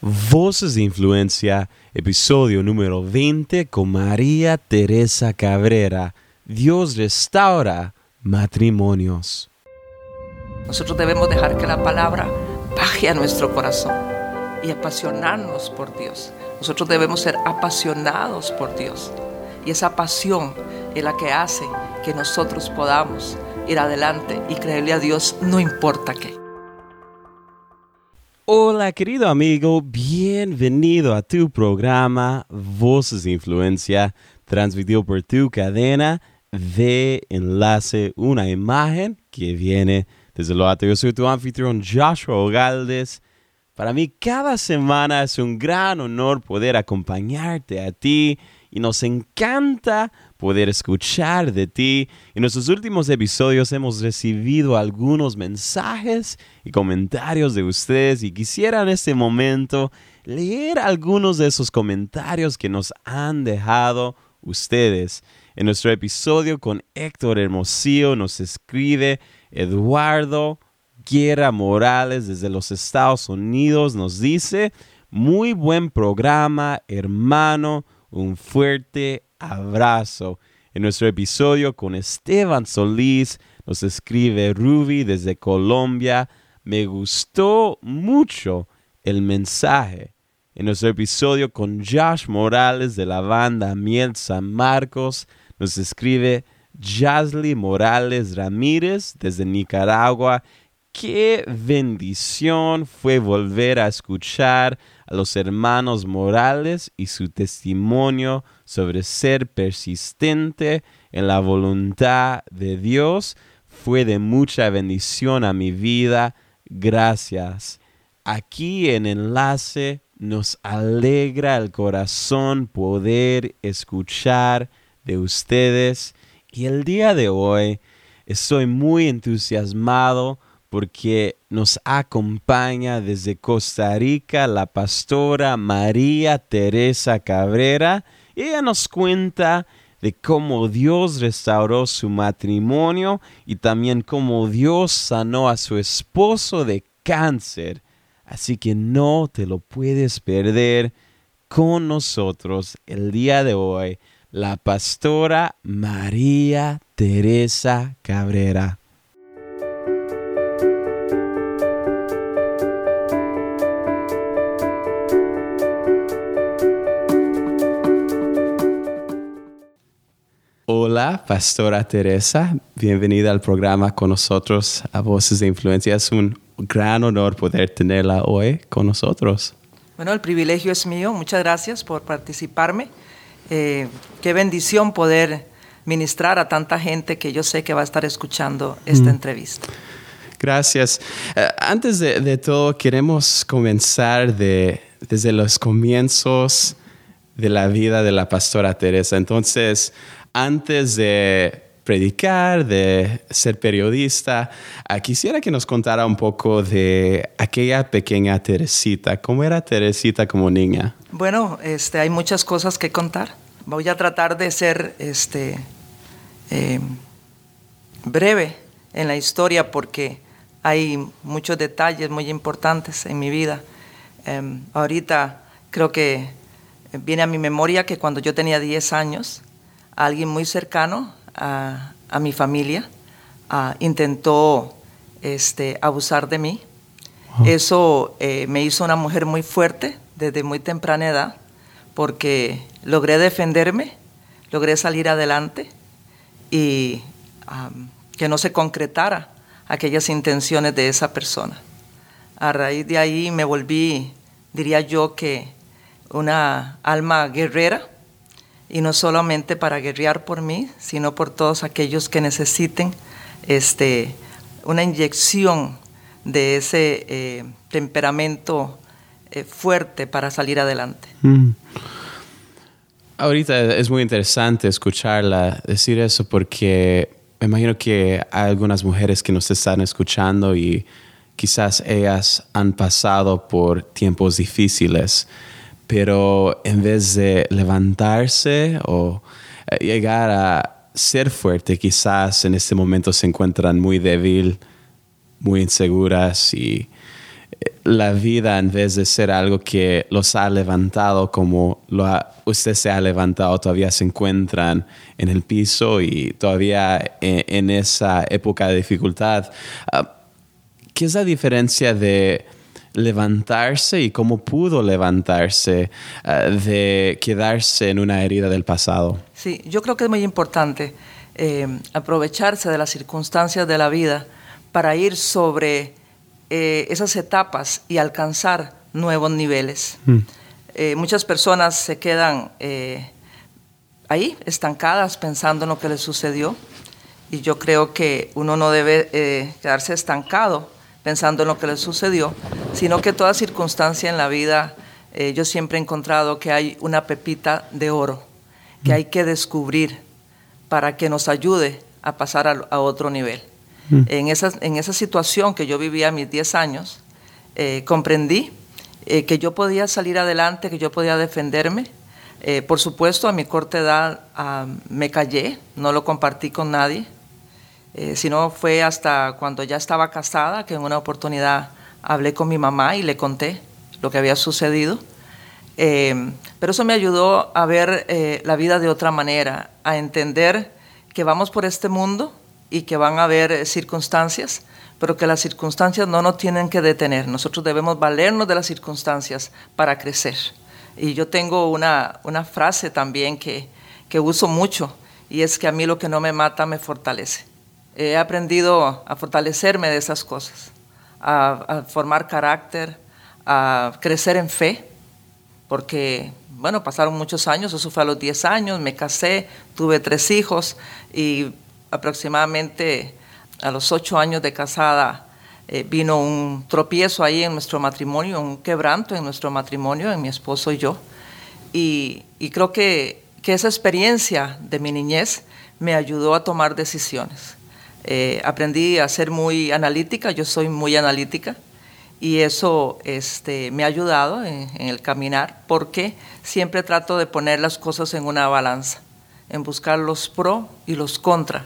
Voces de Influencia, episodio número 20 con María Teresa Cabrera. Dios restaura matrimonios. Nosotros debemos dejar que la palabra baje a nuestro corazón y apasionarnos por Dios. Nosotros debemos ser apasionados por Dios. Y esa pasión es la que hace que nosotros podamos ir adelante y creerle a Dios no importa qué. Hola querido amigo, bienvenido a tu programa Voces de Influencia, transmitido por tu cadena de enlace, una imagen que viene desde lo alto. Yo soy tu anfitrión Joshua Ogaldes. Para mí cada semana es un gran honor poder acompañarte a ti y nos encanta poder escuchar de ti. En nuestros últimos episodios hemos recibido algunos mensajes y comentarios de ustedes y quisiera en este momento leer algunos de esos comentarios que nos han dejado ustedes. En nuestro episodio con Héctor Hermosillo nos escribe Eduardo Guerra Morales desde los Estados Unidos. Nos dice, muy buen programa, hermano un fuerte abrazo. En nuestro episodio con Esteban Solís nos escribe Ruby desde Colombia. Me gustó mucho el mensaje. En nuestro episodio con Josh Morales de la banda Miel San Marcos nos escribe Jasly Morales Ramírez desde Nicaragua. Qué bendición fue volver a escuchar a los hermanos Morales y su testimonio sobre ser persistente en la voluntad de Dios fue de mucha bendición a mi vida. Gracias. Aquí en enlace nos alegra el corazón poder escuchar de ustedes y el día de hoy estoy muy entusiasmado porque nos acompaña desde Costa Rica la pastora María Teresa Cabrera. Ella nos cuenta de cómo Dios restauró su matrimonio y también cómo Dios sanó a su esposo de cáncer. Así que no te lo puedes perder con nosotros el día de hoy, la pastora María Teresa Cabrera. Hola, Pastora Teresa. Bienvenida al programa con nosotros a Voces de Influencia. Es un gran honor poder tenerla hoy con nosotros. Bueno, el privilegio es mío. Muchas gracias por participarme. Eh, qué bendición poder ministrar a tanta gente que yo sé que va a estar escuchando esta mm. entrevista. Gracias. Eh, antes de, todo, queremos comenzar de, desde los comienzos de la vida de la pastora Teresa. Entonces, antes de predicar, de ser periodista, ah, quisiera que nos contara un poco de aquella pequeña Teresita. ¿Cómo era Teresita como niña? Bueno, este, hay muchas cosas que contar. Voy a tratar de ser este, em, breve en la historia porque hay muchos detalles muy importantes en mi vida. Em, ahorita creo que viene a mi memoria que cuando yo tenía 10 años, alguien muy cercano a, mi familia intentó este, abusar de mí. Eso eh, me hizo una mujer muy fuerte desde muy temprana edad porque logré defenderme, logré salir adelante y que no se concretara aquellas intenciones de esa persona. A raíz de ahí me volví, diría yo, que una alma guerrera y no solamente para guerrear por mí, sino por todos aquellos que necesiten este, una inyección de ese eh, temperamento eh, fuerte para salir adelante. Mm. Ahorita es muy interesante escucharla decir eso porque me imagino que hay algunas mujeres que nos están escuchando y quizás ellas han pasado por tiempos difíciles pero en vez de levantarse o eh, llegar a ser fuerte, quizás en este momento se encuentran muy débil, muy inseguras y eh, la vida en vez de ser algo que los ha levantado como usted se ha levantado, todavía se encuentran en el piso y todavía en, esa época de dificultad. Ah, ¿Qué es la diferencia de levantarse y cómo pudo levantarse ah, de quedarse en una herida del pasado? Sí, yo creo que es muy importante eh, aprovecharse de las circunstancias de la vida para ir sobre eh, esas etapas y alcanzar nuevos niveles. Mm. Eh, muchas personas se quedan eh, ahí, estancadas, pensando en lo que les sucedió. Y yo creo que uno no debe quedarse estancado pensando en lo que les sucedió, sino que toda circunstancia en la vida, yo siempre he encontrado que hay una pepita de oro que hay que descubrir para que nos ayude a pasar a otro nivel. Mm. En, esa, en esa situación que yo vivía a mis 10 años, eh, comprendí eh, que yo podía salir adelante, que yo podía defenderme. Eh, por supuesto, a mi corta edad ah, me callé, no lo compartí con nadie, sino fue hasta cuando ya estaba casada que en una oportunidad hablé con mi mamá y le conté lo que había sucedido. pero eso me ayudó a ver la vida de otra manera, a entender que vamos por este mundo y que van a haber eh, circunstancias, pero que las circunstancias no nos tienen que detener. Nosotros debemos valernos de las circunstancias para crecer. Y yo tengo una, una frase también que, que uso mucho, y es que a mí lo que no me mata me fortalece. He aprendido a fortalecerme de esas cosas, a, a formar carácter, a crecer en fe, porque, bueno, pasaron muchos años, eso fue a los 10 años, me casé, tuve tres hijos y aproximadamente a los ocho años de casada eh, vino un tropiezo ahí en nuestro matrimonio, un quebranto en nuestro matrimonio, en mi esposo y yo. Y, creo que, esa experiencia de mi niñez me ayudó a tomar decisiones. Eh, aprendí a ser muy analítica, yo soy muy analítica, y eso este, me ha ayudado en, en el caminar porque siempre trato de poner las cosas en una balanza, en buscar los pro y los contra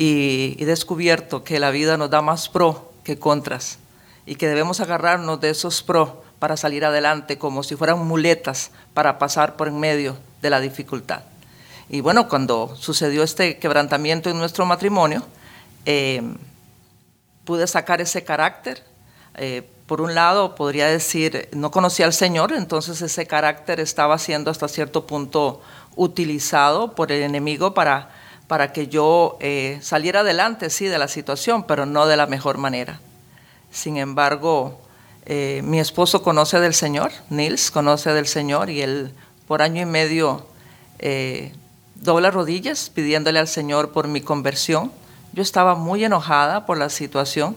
y he descubierto que la vida nos da más pro que contras y que debemos agarrarnos de esos pro para salir adelante como si fueran muletas para pasar por en medio de la dificultad. Y bueno, cuando sucedió este quebrantamiento en nuestro matrimonio, eh, pude sacar ese carácter. Eh, por un lado, podría decir, no conocía al Señor, entonces ese carácter estaba siendo hasta cierto punto utilizado por el enemigo para para que yo eh, saliera adelante, sí, de la situación, pero no de la mejor manera. Sin embargo, eh, mi esposo conoce del Señor, Nils conoce del Señor, y él por año y medio eh, dobla rodillas pidiéndole al Señor por mi conversión. Yo estaba muy enojada por la situación,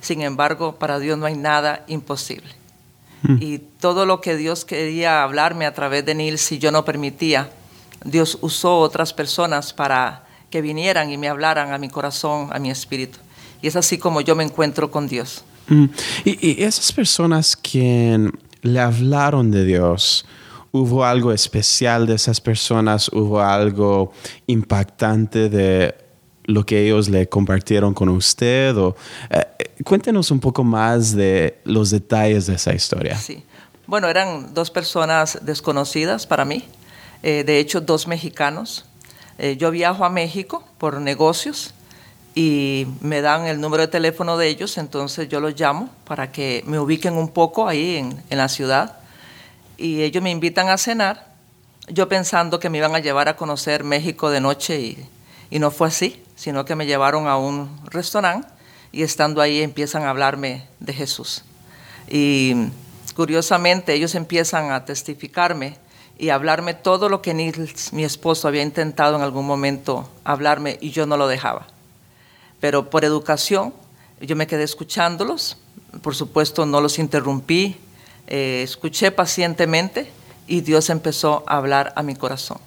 sin embargo, para Dios no hay nada imposible. Hmm. Y todo lo que Dios quería hablarme a través de Nils, si yo no permitía, Dios usó otras personas para que vinieran y me hablaran a mi corazón, a mi espíritu. Y es así como yo me encuentro con Dios. Mm. Y, esas personas que le hablaron de Dios, ¿hubo algo especial de esas personas? ¿Hubo algo impactante de lo que ellos le compartieron con usted? O, eh, cuéntenos un poco más de los detalles de esa historia. Sí. Bueno, eran dos personas desconocidas para mí, eh, de hecho dos mexicanos, eh, yo viajo a México por negocios y me dan el número de teléfono de ellos, entonces yo los llamo para que me ubiquen un poco ahí en, la ciudad. Y ellos me invitan a cenar, yo pensando que me iban a llevar a conocer México de noche y, y no fue así, sino que me llevaron a un restaurante y estando ahí empiezan a hablarme de Jesús. Y curiosamente ellos empiezan a testificarme y hablarme todo lo que Nils, mi esposo, había intentado en algún momento hablarme y yo no lo dejaba. Pero por educación, yo me quedé escuchándolos, por supuesto no los interrumpí, eh, escuché pacientemente y Dios empezó a hablar a mi corazón.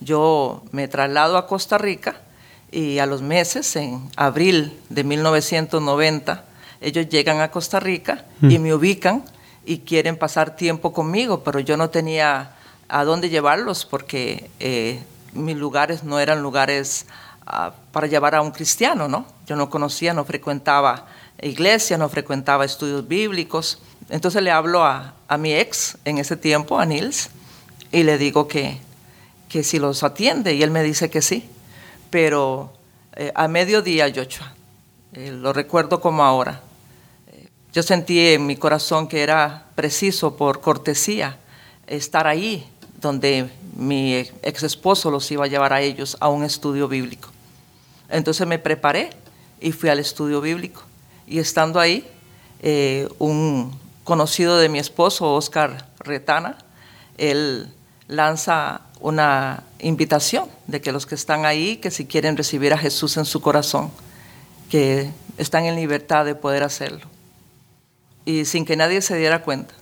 Yo me traslado a Costa Rica y a los meses, en abril de 1990, ellos llegan a Costa Rica y mm. me ubican y quieren pasar tiempo conmigo, pero yo no tenía a dónde llevarlos porque eh, mis lugares no eran lugares ah, para llevar a un cristiano, ¿no? Yo no conocía, no frecuentaba iglesia, no frecuentaba estudios bíblicos. entonces le hablo a, a, mi ex en ese tiempo, a Nils, y le digo que, que si los atiende, y él me dice que sí. Pero eh, a mediodía, Joshua, eh, lo recuerdo como ahora, eh, yo sentí en mi corazón que era preciso por cortesía estar ahí donde mi ex esposo los iba a llevar a ellos a un estudio bíblico. Entonces me preparé y fui al estudio bíblico. Y estando ahí, un conocido de mi esposo, Oscar Retana, él lanza una invitación de que los que están ahí, que si quieren recibir a Jesús en su corazón, que están en libertad de poder hacerlo. Y sin que nadie se diera cuenta.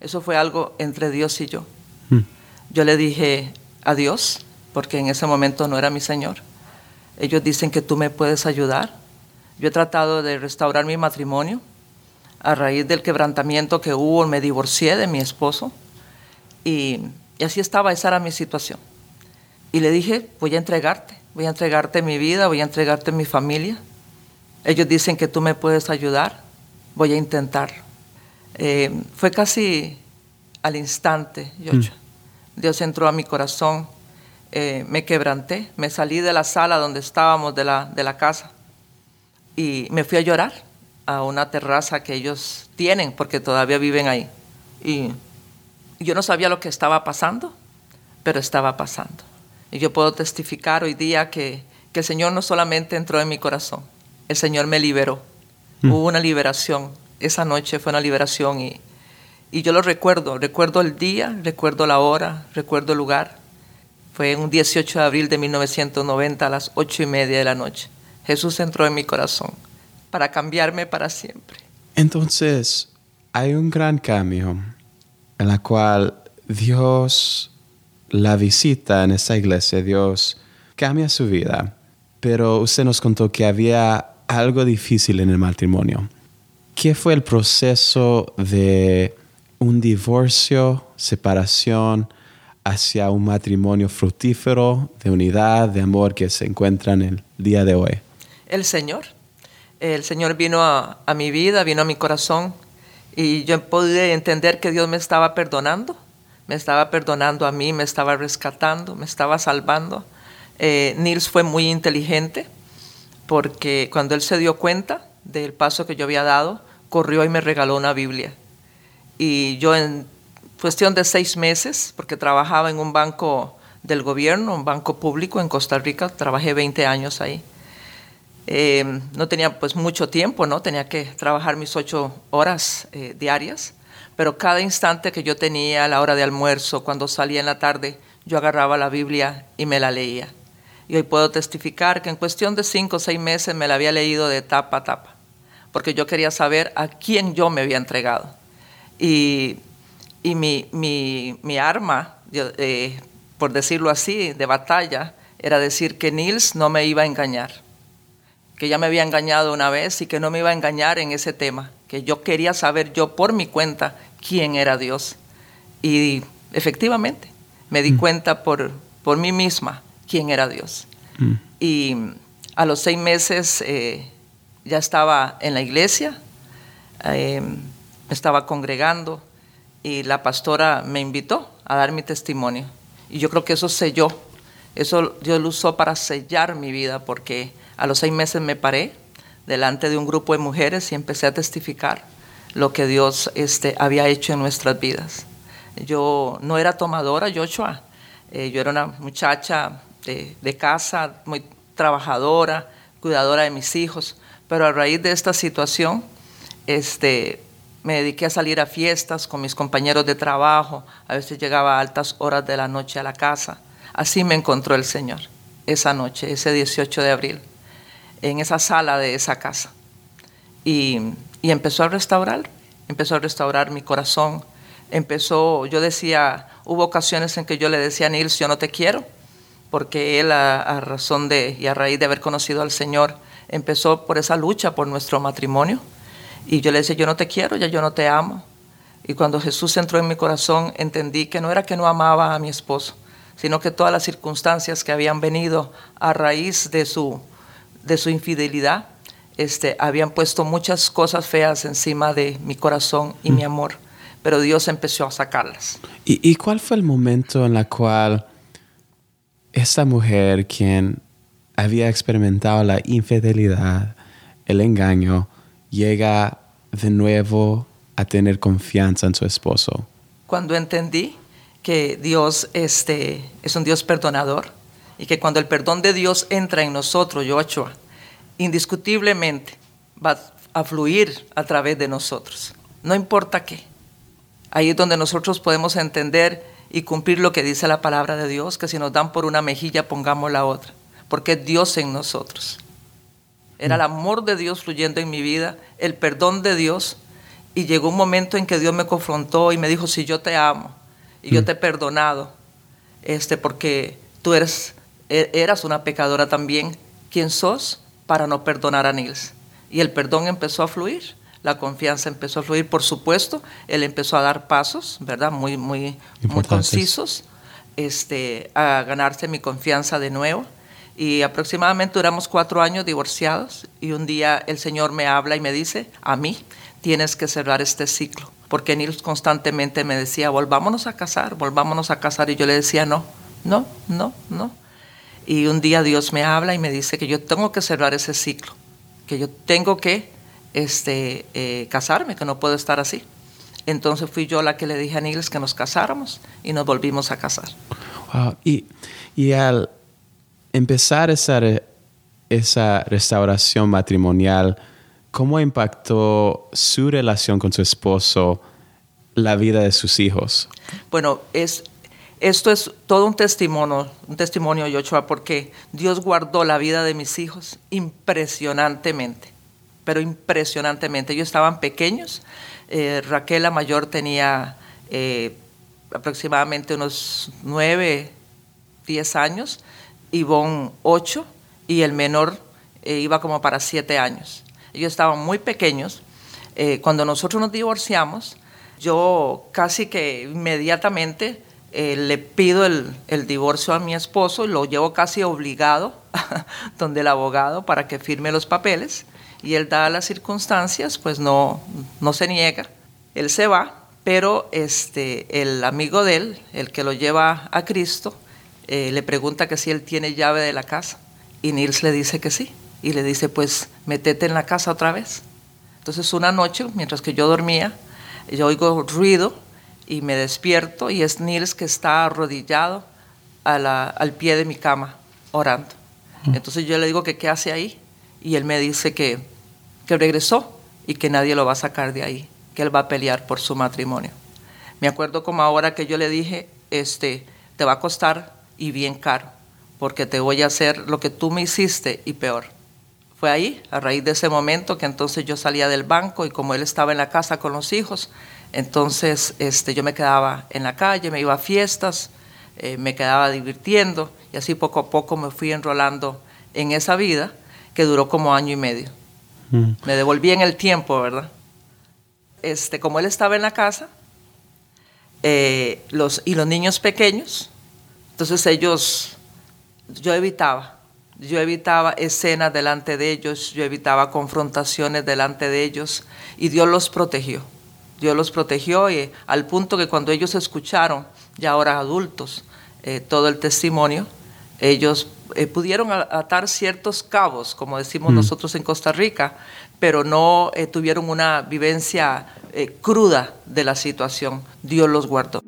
Eso fue algo entre Dios y yo. Hmm. Yo le dije a Dios, porque en ese momento no era mi Señor. Ellos dicen que tú me puedes ayudar. Yo he tratado de restaurar mi matrimonio. A raíz del quebrantamiento que hubo, me divorcié de mi esposo. Y y así estaba, esa era mi situación. Y le dije, voy a entregarte, voy a entregarte mi vida, voy a entregarte mi familia. Ellos dicen que tú me puedes ayudar, voy a intentarlo. Eh, fue casi al instante, mm. Dios entró a mi corazón, eh, me quebranté, me salí de la sala donde estábamos de la, de la casa y me fui a llorar a una terraza que ellos tienen porque todavía viven ahí. Y yo no sabía lo que estaba pasando, pero estaba pasando. Y yo puedo testificar hoy día que, el Señor no solamente entró en mi corazón, el Señor me liberó. Mm. Hubo una liberación. Esa noche fue una liberación y, y yo lo recuerdo. Recuerdo el día, recuerdo la hora, recuerdo el lugar. Fue un 18 de abril de 1990 a las ocho y media de la noche. Jesús entró en mi corazón para cambiarme para siempre. Entonces, hay un gran cambio en la cual Dios la visita en esa iglesia, Dios cambia su vida, pero usted nos contó que había algo difícil en el matrimonio. ¿Qué fue el proceso de un divorcio, separación, hacia un matrimonio fructífero, de unidad, de amor que se encuentra en el día de hoy? El Señor. El Señor vino a, a mi vida, vino a mi corazón y yo pude entender que Dios me estaba perdonando, me estaba perdonando a mí, me estaba rescatando, me estaba salvando. Eh, Nils fue muy inteligente porque cuando él se dio cuenta del paso que yo había dado, corrió y me regaló una Biblia. Y yo en cuestión de seis meses, porque trabajaba en un banco del gobierno, un banco público en Costa Rica, trabajé 20 años ahí. Eh, no tenía pues mucho tiempo, ¿no? Tenía que trabajar mis ocho horas eh, diarias, pero cada instante que yo tenía, a la hora de almuerzo, cuando salía en la tarde, yo agarraba la Biblia y me la leía. Y hoy puedo testificar que en cuestión de cinco o seis meses me la había leído de tapa a tapa, porque yo quería saber a quién yo me había entregado. Y, y mi, mi, mi, arma, eh, por decirlo así, de batalla, era decir que Nils no me iba a engañar que ya me había engañado una vez y que no me iba a engañar en ese tema, que yo quería saber yo por mi cuenta quién era Dios. Y efectivamente, me di mm. cuenta por, por mí misma quién era Dios. Mm. Y a los seis meses eh, ya estaba en la iglesia, eh, estaba congregando y la pastora me invitó a dar mi testimonio. Y yo creo que eso selló, eso Dios lo usó para sellar mi vida porque a los seis meses me paré delante de un grupo de mujeres y empecé a testificar lo que Dios este, había hecho en nuestras vidas. Yo no era tomadora, Joshua. Eh, yo era una muchacha de, casa, muy trabajadora, cuidadora de mis hijos, pero a raíz de esta situación, este, me dediqué a salir a fiestas con mis compañeros de trabajo, a veces llegaba a altas horas de la noche a la casa. Así me encontró el Señor esa noche, ese 18 de abril en esa sala de esa casa. Y, empezó a restaurar, empezó a restaurar mi corazón. Empezó, yo decía, hubo ocasiones en que yo le decía a Nils, yo no te quiero, porque él a, razón de y a raíz de haber conocido al Señor, empezó por esa lucha por nuestro matrimonio. Y yo le decía, yo no te quiero, ya yo no te amo. Y cuando Jesús entró en mi corazón, entendí que no era que no amaba a mi esposo, sino que todas las circunstancias que habían venido a raíz de su de su infidelidad este, habían puesto muchas cosas feas encima de mi corazón y mi amor, pero Dios empezó a sacarlas. ¿Y, ¿Y, cuál fue el momento en el cual esta mujer, quien había experimentado la infidelidad, el engaño, llega de nuevo a tener confianza en su esposo? Cuando entendí que Dios este, es un Dios perdonador y que cuando el perdón de Dios entra en nosotros, Joshua, indiscutiblemente va a fluir a través de nosotros. No importa qué. Ahí es donde nosotros podemos entender y cumplir lo que dice la palabra de Dios, que si nos dan por una mejilla, pongamos la otra, porque es Dios en nosotros. Era el amor de Dios fluyendo en mi vida, el perdón de Dios, y llegó un momento en que Dios me confrontó y me dijo, si yo te amo y yo te he perdonado, este, porque tú eres, eras una pecadora también, ¿quién sos para no perdonar a Nils? Y el perdón empezó a fluir la confianza empezó a fluir. Por supuesto, él empezó a dar pasos, ¿verdad? Muy, muy, muy concisos, este, a ganarse mi confianza de nuevo. Y aproximadamente duramos cuatro años divorciados y un día el Señor me habla y me dice, a mí tienes que cerrar este ciclo. Porque Nils constantemente me decía, volvámonos a casar, volvámonos a casar. Y yo le decía, no, no, no, no. Y un día Dios me habla y me dice que yo tengo que cerrar ese ciclo, que yo tengo que este, eh, casarme, que no puedo estar así. Entonces fui yo la que le dije a Nils que nos casáramos y nos volvimos a casar. Y, y, al empezar esa, esa restauración matrimonial, ¿cómo impactó su relación con su esposo la vida de sus hijos? Bueno, es, esto es todo un testimonio, un testimonio, Yochoa, porque Dios guardó la vida de mis hijos impresionantemente pero impresionantemente. Ellos estaban pequeños. Eh, Raquel, la mayor, tenía eh, aproximadamente unos nueve, diez años, Ivonne ocho, y el menor eh, iba como para siete años. Ellos estaban muy pequeños. cuando nosotros nos divorciamos, yo casi que inmediatamente le pido el, el, divorcio a mi esposo y lo llevo casi obligado donde el abogado para que firme los papeles y él, da las circunstancias, pues no, no se niega, él se va, pero este, el amigo de él, el que lo lleva a Cristo, eh, le pregunta que si él tiene llave de la casa y Nils le dice que sí y le dice pues metete en la casa otra vez. Entonces una noche, mientras que yo dormía, yo oigo ruido y me despierto y es Nils que está arrodillado al pie de mi cama orando. Entonces yo le digo que qué hace ahí y él me dice que, que regresó y que nadie lo va a sacar de ahí, que él va a pelear por su matrimonio. Me acuerdo como ahora que yo le dije, este, te va a costar y bien caro, porque te voy a hacer lo que tú me hiciste y peor. Fue ahí, a raíz de ese momento, que entonces yo salía del banco y como él estaba en la casa con los hijos, entonces este, yo me quedaba en la calle, me iba a fiestas, eh, me quedaba divirtiendo y así poco a poco me fui enrolando en esa vida que duró como año y medio. Mm. Me devolví en el tiempo, ¿verdad? Este, como él estaba en la casa, eh, los, y los niños pequeños, entonces ellos, yo evitaba, yo evitaba escenas delante de ellos, yo evitaba confrontaciones delante de ellos, y Dios los protegió. Dios los protegió y al punto que cuando ellos escucharon, ya ahora adultos, eh, todo el testimonio, ellos eh, pudieron atar ciertos cabos, como decimos mm. nosotros en Costa Rica, pero no eh, tuvieron una vivencia eh, cruda de la situación. Dios los guardó.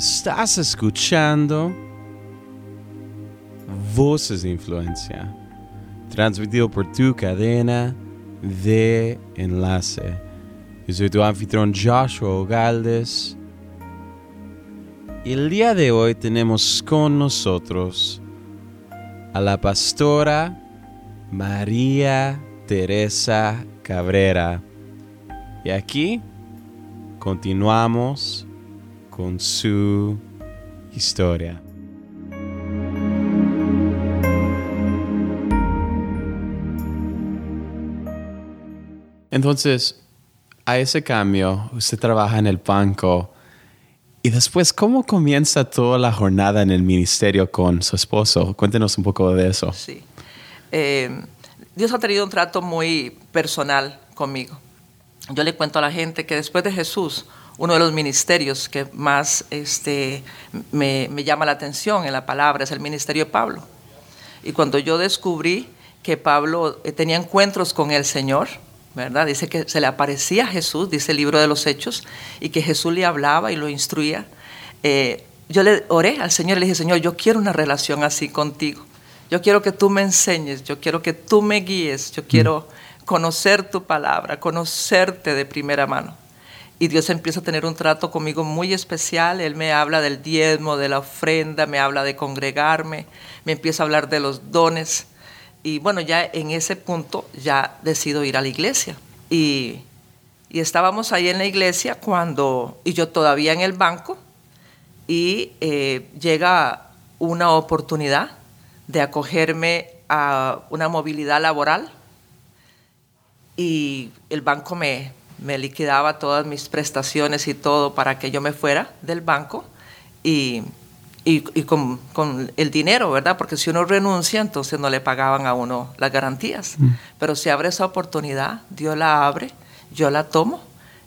Estás escuchando Voces de Influencia, transmitido por tu cadena de Enlace. Yo soy tu anfitrión Joshua Galdes. Y el día de hoy tenemos con nosotros a la pastora María Teresa Cabrera. Y aquí continuamos con su historia. Entonces, a ese cambio, usted trabaja en el banco. Y después, ¿cómo comienza toda la jornada en el ministerio con su esposo? Cuéntenos un poco de eso. Sí. Eh, Dios ha tenido un trato muy personal conmigo. Yo le cuento a la gente que después de Jesús, uno de los ministerios que más este, me, me llama la atención en la palabra es el ministerio de Pablo. Y cuando yo descubrí que Pablo eh, tenía encuentros con el Señor, ¿verdad? Dice que se le aparecía a Jesús, dice el libro de los Hechos, y que Jesús le hablaba y lo instruía. Eh, yo le oré al Señor y le dije, Señor, yo quiero una relación así contigo. Yo quiero que tú me enseñes, yo quiero que tú me guíes, yo quiero conocer tu palabra, conocerte de primera mano. Y Dios empieza a tener un trato conmigo muy especial. Él me habla del diezmo, de la ofrenda, me habla de congregarme, me empieza a hablar de los dones y bueno, ya en ese punto ya decido ir a la iglesia. Y, estábamos ahí en la iglesia cuando, y yo todavía en el banco, y eh, llega una oportunidad de acogerme a una movilidad laboral y el banco me, me liquidaba todas mis prestaciones y todo para que yo me fuera del banco y y, con, con, el dinero, ¿verdad? Porque si uno renuncia, entonces no le pagaban a uno las garantías. Mm. Pero si abre esa oportunidad, Dios la abre, yo la tomo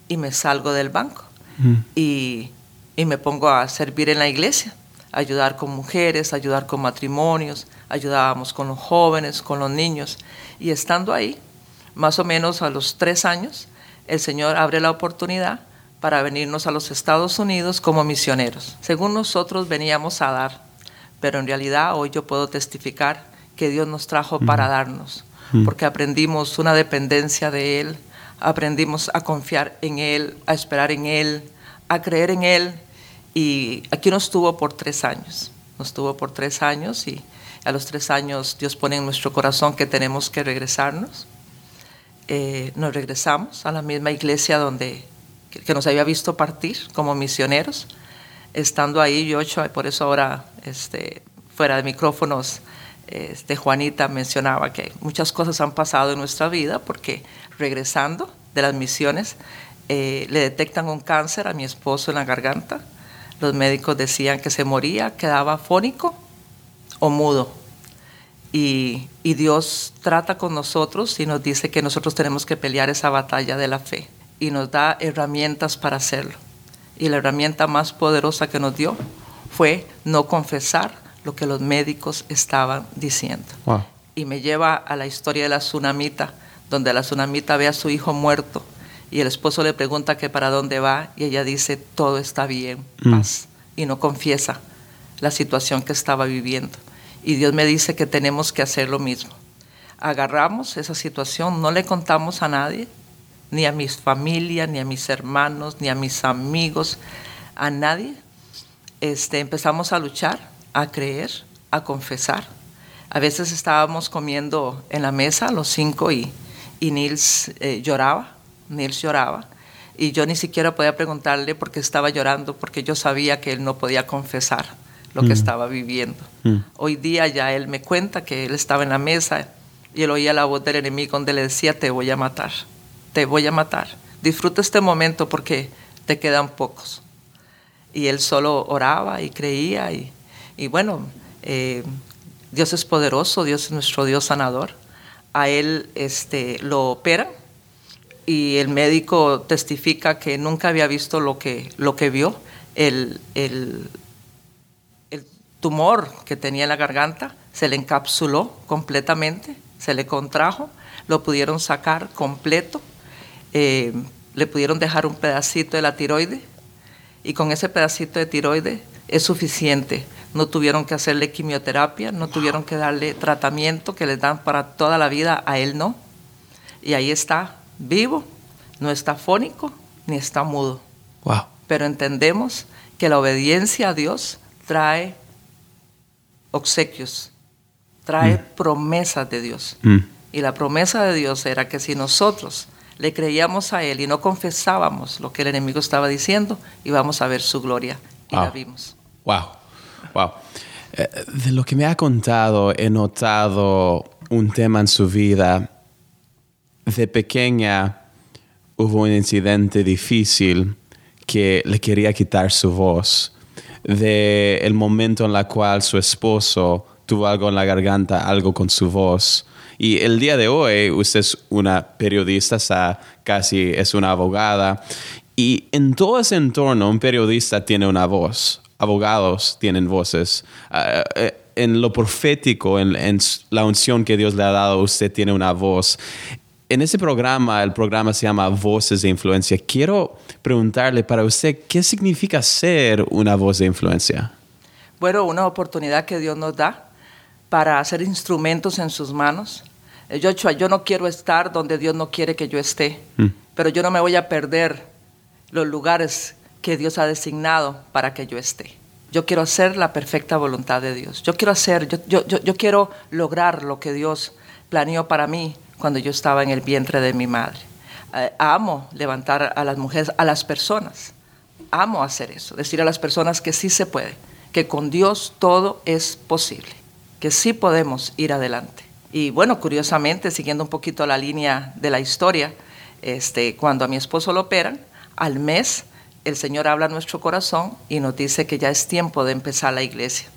y me salgo del banco. Mm. Y, y, me pongo a servir en la iglesia, ayudar con mujeres, ayudar con matrimonios, ayudábamos con los jóvenes, con los niños. Y estando ahí, más o menos a los tres años, el Señor abre la oportunidad para venirnos a los Estados Unidos como misioneros. Según nosotros veníamos a dar, pero en realidad hoy yo puedo testificar que Dios nos trajo para darnos, porque aprendimos una dependencia de Él, aprendimos a confiar en Él, a esperar en Él, a creer en Él, y aquí nos tuvo por tres años, nos tuvo por tres años y a los tres años Dios pone en nuestro corazón que tenemos que regresarnos. Eh, nos regresamos a la misma iglesia donde que nos había visto partir como misioneros. Estando ahí, yo, por eso ahora, este, fuera de micrófonos, este, Juanita mencionaba que muchas cosas han pasado en nuestra vida porque regresando de las misiones eh, le detectan un cáncer a mi esposo en la garganta. Los médicos decían que se moría, quedaba fónico o mudo. Y, y Dios trata con nosotros y nos dice que nosotros tenemos que pelear esa batalla de la fe y nos da herramientas para hacerlo. Y la herramienta más poderosa que nos dio fue no confesar lo que los médicos estaban diciendo. Y me lleva a la historia de la tsunamita, donde la tsunamita ve a su hijo muerto y el esposo le pregunta que para dónde va y ella dice todo está bien, mm. paz, y no confiesa la situación que estaba viviendo. Y Dios me dice que tenemos que hacer lo mismo. Agarramos esa situación, no le contamos a nadie, ni a mis familia, ni a mis hermanos, ni a mis amigos, a nadie. Este, empezamos a luchar, a creer, a confesar. A veces estábamos comiendo en la mesa los cinco y, y Nils eh, lloraba, Nils lloraba. Y yo ni siquiera podía preguntarle por qué estaba llorando, porque yo sabía que él no podía confesar lo que mm. estaba viviendo. Mm. Hoy día ya él me cuenta que él estaba en la mesa y él oía la voz del enemigo donde le decía, te voy a matar te voy a matar. Disfruta este momento porque te quedan pocos. Y él solo oraba y creía y, bueno, eh, Dios es poderoso, Dios es nuestro Dios sanador. A él este, lo operan y el médico testifica que nunca había visto lo que, lo que vio. El, el tumor que tenía en la garganta se le encapsuló completamente, se le contrajo, lo pudieron sacar completo eh, le pudieron dejar un pedacito de la tiroide y con ese pedacito de tiroide es suficiente. No tuvieron que hacerle quimioterapia, no tuvieron que darle tratamiento que les dan para toda la vida, a él no. Y ahí está, vivo, no está fónico ni está mudo. Wow. Pero entendemos que la obediencia a Dios trae obsequios, trae promesas de Dios. Mm. Y la promesa de Dios era que si nosotros le creíamos a Él y no confesábamos lo que el enemigo estaba diciendo, íbamos a ver su gloria. Y la Wow. vimos. Wow, wow. Eh, de lo que me ha contado, he notado un tema en su vida. De pequeña hubo un incidente difícil que le quería quitar su voz. De el momento en el cual su esposo tuvo algo en la garganta, algo con su voz. Y el día de hoy usted es una periodista, casi es una abogada. Y en todo ese entorno un periodista tiene una voz, abogados tienen voces. Eh, en lo profético, en, en la unción que Dios le ha dado, usted tiene una voz. En ese programa, el programa se llama Voces de Influencia. Quiero preguntarle para usted, ¿qué significa ser una voz de influencia? Bueno, una oportunidad que Dios nos da para hacer instrumentos en sus manos. Eh, Joshua, yo no quiero estar donde Dios no quiere que yo esté, pero yo no me voy a perder los lugares que Dios ha designado para que yo esté. Yo quiero hacer la perfecta voluntad de Dios. Yo quiero hacer, yo, yo, yo, yo quiero lograr lo que Dios planeó para mí cuando yo estaba en el vientre de mi madre. Eh, amo levantar a las mujeres, a las personas. Amo hacer eso, decir a las personas que sí se puede, que con Dios todo es posible, que sí podemos ir adelante. Y bueno, curiosamente, siguiendo un poquito la línea de la historia, este, cuando a mi esposo lo operan, al mes el Señor habla a nuestro corazón y nos dice que ya es tiempo de empezar la iglesia.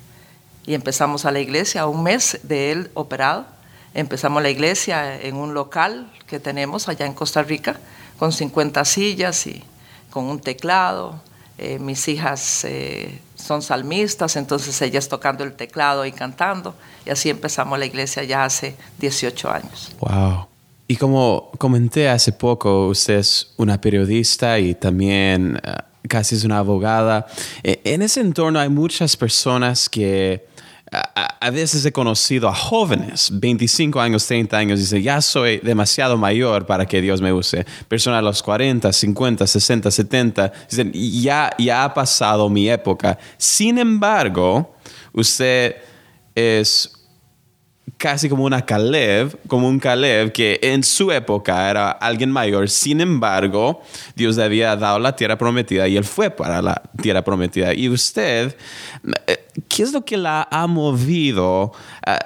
Y empezamos a la iglesia, a un mes de él operado. Empezamos la iglesia en un local que tenemos allá en Costa Rica, con 50 sillas y con un teclado. Eh, mis hijas eh, son salmistas, entonces ellas tocando el teclado y cantando. Y así empezamos la iglesia ya hace 18 años. Wow. Y como comenté hace poco, usted es una periodista y también eh, casi es una abogada. Eh, en ese entorno hay muchas personas que a, veces he conocido a jóvenes, 25 años, 30 años, dicen, ya soy demasiado mayor para que Dios me use. Personas a los 40, 50, 60, 70, dicen, ya ha pasado mi época. Sin embargo, usted es casi como una Caleb, como un Caleb que en su época era alguien mayor. Sin embargo, Dios le había dado la tierra prometida y él fue para la tierra prometida. Y usted, eh, ¿qué es lo que la ha movido? ah,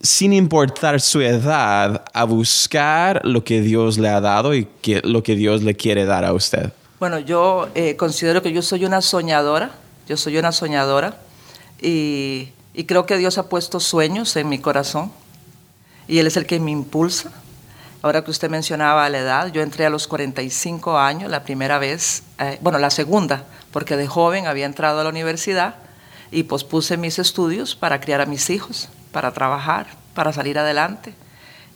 sin importar su edad, a buscar lo que Dios le ha dado y que, lo que Dios le quiere dar a usted. Bueno, yo eh, considero que yo soy una soñadora, yo soy una soñadora y, y creo que Dios ha puesto sueños en mi corazón y Él es el que me impulsa. Ahora que usted mencionaba la edad, yo entré a los 45 años la primera vez, eh, bueno, la segunda, porque de joven había entrado a la universidad y pospuse mis estudios para criar a mis hijos, para trabajar, para salir adelante.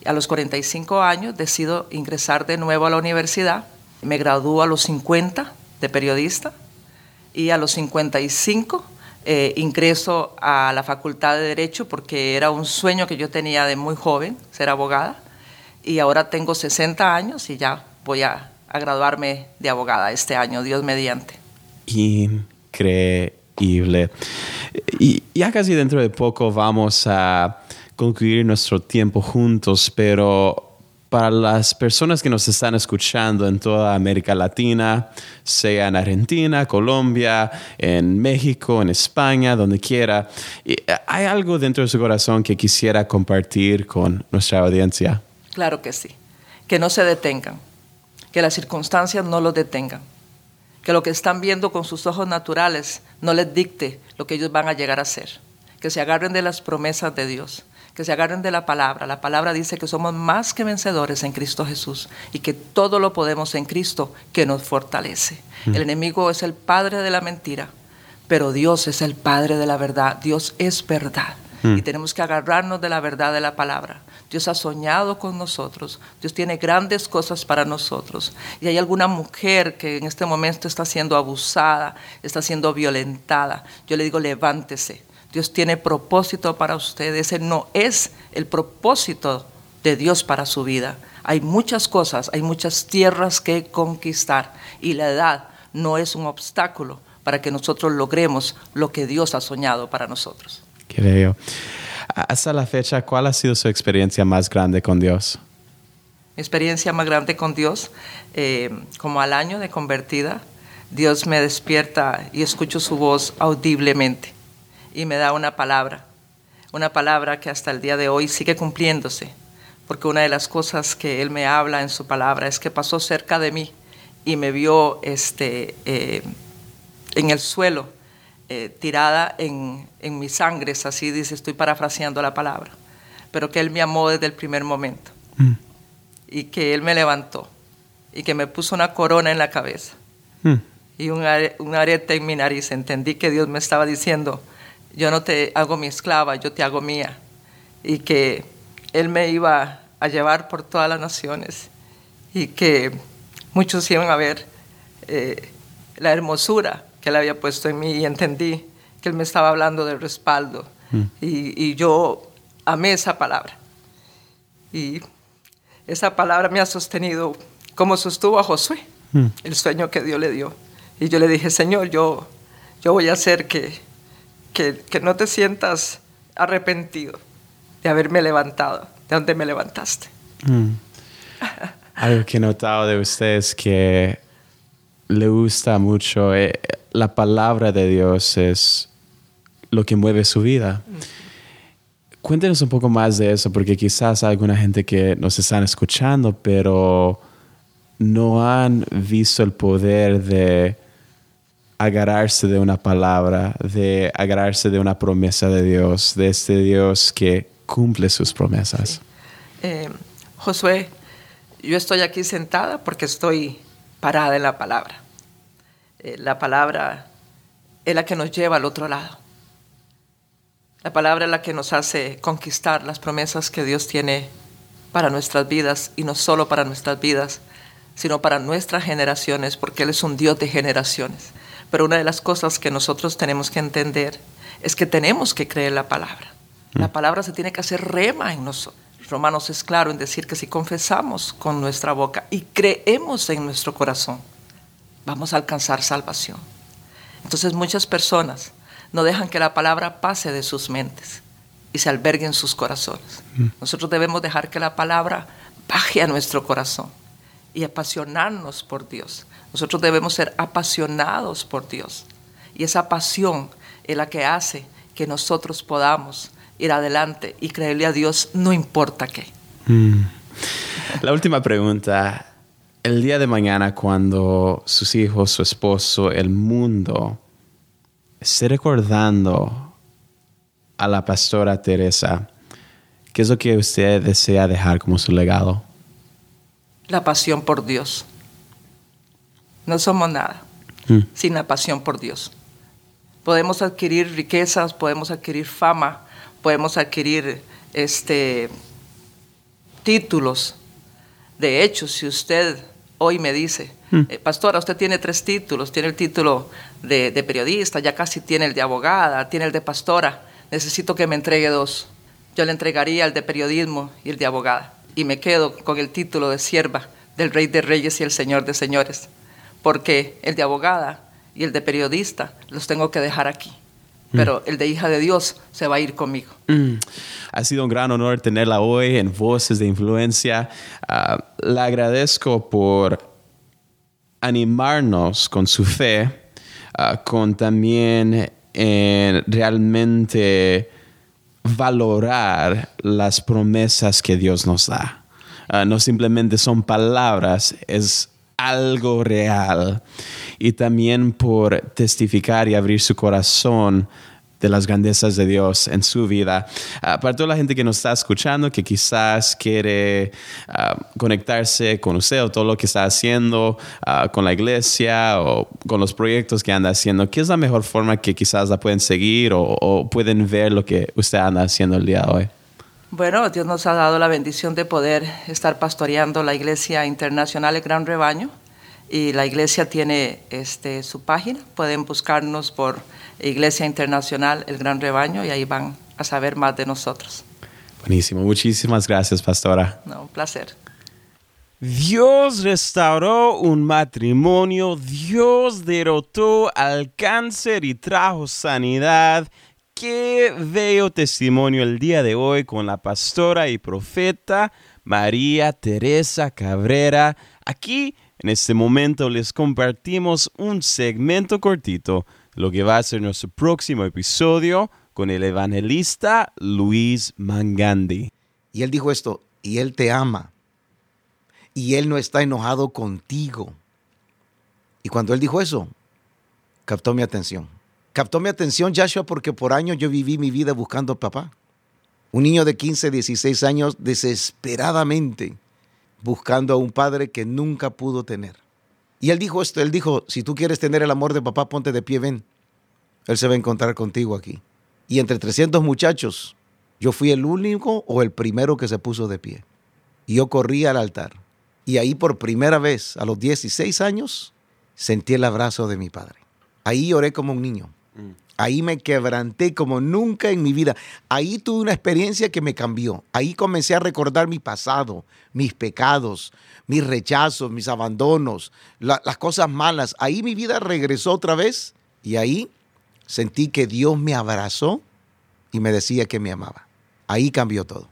A los 45 años decido ingresar de nuevo a la universidad. Me graduó a los 50 de periodista y a los 55 eh, ingreso a la Facultad de Derecho porque era un sueño que yo tenía de muy joven, ser abogada. Y ahora tengo 60 años y ya voy a, a graduarme de abogada este año, Dios mediante. Increíble. Y ya casi dentro de poco vamos a concluir nuestro tiempo juntos, pero para las personas que nos están escuchando en toda América Latina, sea en Argentina, Colombia, en México, en España, donde quiera, eh, ¿hay algo dentro de su corazón que quisiera compartir con nuestra audiencia? Claro que sí. Que no se detengan, que las circunstancias no los detengan, que lo que están viendo con sus ojos naturales no les dicte lo que ellos van a llegar a ser, que se agarren de las promesas de Dios, que se agarren de la palabra. La palabra dice que somos más que vencedores en Cristo Jesús y que todo lo podemos en Cristo que nos fortalece. El enemigo es el padre de la mentira, pero Dios es el padre de la verdad. Dios es verdad. Y tenemos que agarrarnos de la verdad de la palabra. Dios ha soñado con nosotros. Dios tiene grandes cosas para nosotros. Y hay alguna mujer que en este momento está siendo abusada, está siendo violentada. Yo le digo, levántese. Dios tiene propósito para usted. Ese no es el propósito de Dios para su vida. Hay muchas cosas, hay muchas tierras que conquistar y la edad no es un obstáculo para que nosotros logremos lo que Dios ha soñado para nosotros. Creo. Hasta la fecha, ¿cuál ha sido su experiencia más grande con Dios? Mi experiencia más grande con Dios, eh, como al año de convertida, Dios me despierta y escucho su voz audiblemente y me da una palabra, una palabra que hasta el día de hoy sigue cumpliéndose, porque una de las cosas que Él me habla en su palabra es que pasó cerca de mí y me vio este, eh, en el suelo, eh, tirada en, en mis sangres, así dice, estoy parafraseando la palabra, pero que Él me amó desde el primer momento mm. y que Él me levantó y que me puso una corona en la cabeza mm. y un, un arete en mi nariz. Entendí que Dios me estaba diciendo, yo no te hago mi esclava, yo te hago mía. Y que Él me iba a llevar por todas las naciones y que muchos iban a ver eh, la hermosura que Él había puesto en mí y entendí que Él me estaba hablando del respaldo. Mm. Y, yo amé esa palabra. Y esa palabra me ha sostenido como sostuvo a Josué, mm. el sueño que Dios le dio. Y yo le dije, Señor, yo, yo voy a hacer que, que, no te sientas arrepentido de haberme levantado, de donde me levantaste. Mm. Algo que he notado de ustedes que le gusta mucho, eh, la palabra de Dios es lo que mueve su vida. Cuéntenos un poco más de eso, porque quizás hay alguna gente que nos están escuchando, pero no han visto el poder de agarrarse de una palabra, de agarrarse de una promesa de Dios, de este Dios que cumple sus promesas. Eh, Josué, yo estoy aquí sentada porque estoy parada en la palabra. Eh, la palabra es la que nos lleva al otro lado. La palabra es la que nos hace conquistar las promesas que Dios tiene para nuestras vidas y no solo para nuestras vidas, sino para nuestras generaciones, porque Él es un Dios de generaciones. Pero una de las cosas que nosotros tenemos que entender es que tenemos que creer la palabra. La mm. palabra se tiene que hacer rema en nosotros. Romanos es claro en decir que si confesamos con nuestra boca y creemos en nuestro corazón, vamos a alcanzar salvación. Entonces muchas personas no dejan que la palabra pase de sus mentes y se albergue en sus corazones. Mm. Nosotros debemos dejar que la palabra baje a nuestro corazón y apasionarnos por Dios. Nosotros debemos ser apasionados por Dios. Y esa pasión es la que hace que nosotros podamos ir adelante y creerle a Dios no importa qué. Mm. La última pregunta. El día de mañana cuando sus hijos, su esposo, el mundo esté recordando a la pastora Teresa, ¿qué es lo que usted desea dejar como su legado? La pasión por Dios. No somos nada mm. sin la pasión por Dios. Podemos adquirir riquezas, podemos adquirir fama, podemos adquirir este, títulos. De hecho, si usted hoy me dice, mm. eh, pastora, usted tiene tres títulos, tiene el título de, de, periodista, ya casi tiene el de abogada, tiene el de pastora, necesito que me entregue dos. Yo le entregaría el de periodismo y el de abogada. Y me quedo con el título de sierva del Rey de Reyes y el Señor de Señores porque el de abogada y el de periodista los tengo que dejar aquí. Mm. Pero el de hija de Dios se va a ir conmigo. Mm. Ha sido un gran honor tenerla hoy en Voces de Influencia. Uh, la agradezco por animarnos con su fe, ah, con también en realmente valorar las promesas que Dios nos da. Ah, no simplemente son palabras, es algo real y también por testificar y abrir su corazón de las grandezas de Dios en su vida. Uh, para toda la gente que nos está escuchando, que quizás quiere ah, conectarse con usted o todo lo que está haciendo ah, con la iglesia o con los proyectos que anda haciendo, ¿qué es la mejor forma que quizás la pueden seguir o, o pueden ver lo que usted anda haciendo el día de hoy? Bueno, Dios nos ha dado la bendición de poder estar pastoreando la Iglesia Internacional El Gran Rebaño y la iglesia tiene este, su página. Pueden buscarnos por Iglesia Internacional El Gran Rebaño y ahí van a saber más de nosotros. Buenísimo. Muchísimas gracias, pastora. No, un placer. Dios restauró un matrimonio, Dios derrotó al cáncer y trajo sanidad. Qué bello testimonio el día de hoy con la pastora y profeta María Teresa Cabrera. Aquí, en este momento, les compartimos un segmento cortito, lo que va a ser nuestro próximo episodio con el evangelista Luis Mangandi. Y él dijo esto, y él te ama y Él no está enojado contigo. Y cuando Él dijo eso, captó mi atención. Captó mi atención Joshua porque por años yo viví mi vida buscando papá. Un niño de 15, 16 años desesperadamente buscando a un padre que nunca pudo tener. Y él dijo esto, él dijo, si tú quieres tener el amor de papá, ponte de pie, ven. Él se va a encontrar contigo aquí. Y entre 300 muchachos, yo fui el único o el primero que se puso de pie. Y yo corrí al altar. Y ahí por primera vez, a los 16 años, sentí el abrazo de mi padre. Ahí lloré como un niño. Ahí me quebranté como nunca en mi vida. Ahí tuve una experiencia que me cambió. Ahí comencé a recordar mi pasado, mis pecados, mis rechazos, mis abandonos, las cosas malas. Ahí mi vida regresó otra vez y ahí sentí que Dios me abrazó y me decía que me amaba. Ahí cambió todo.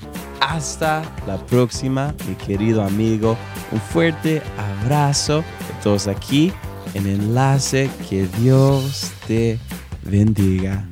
hasta la próxima, mi querido amigo. Un fuerte abrazo de todos aquí en Enlace. Que Dios te bendiga.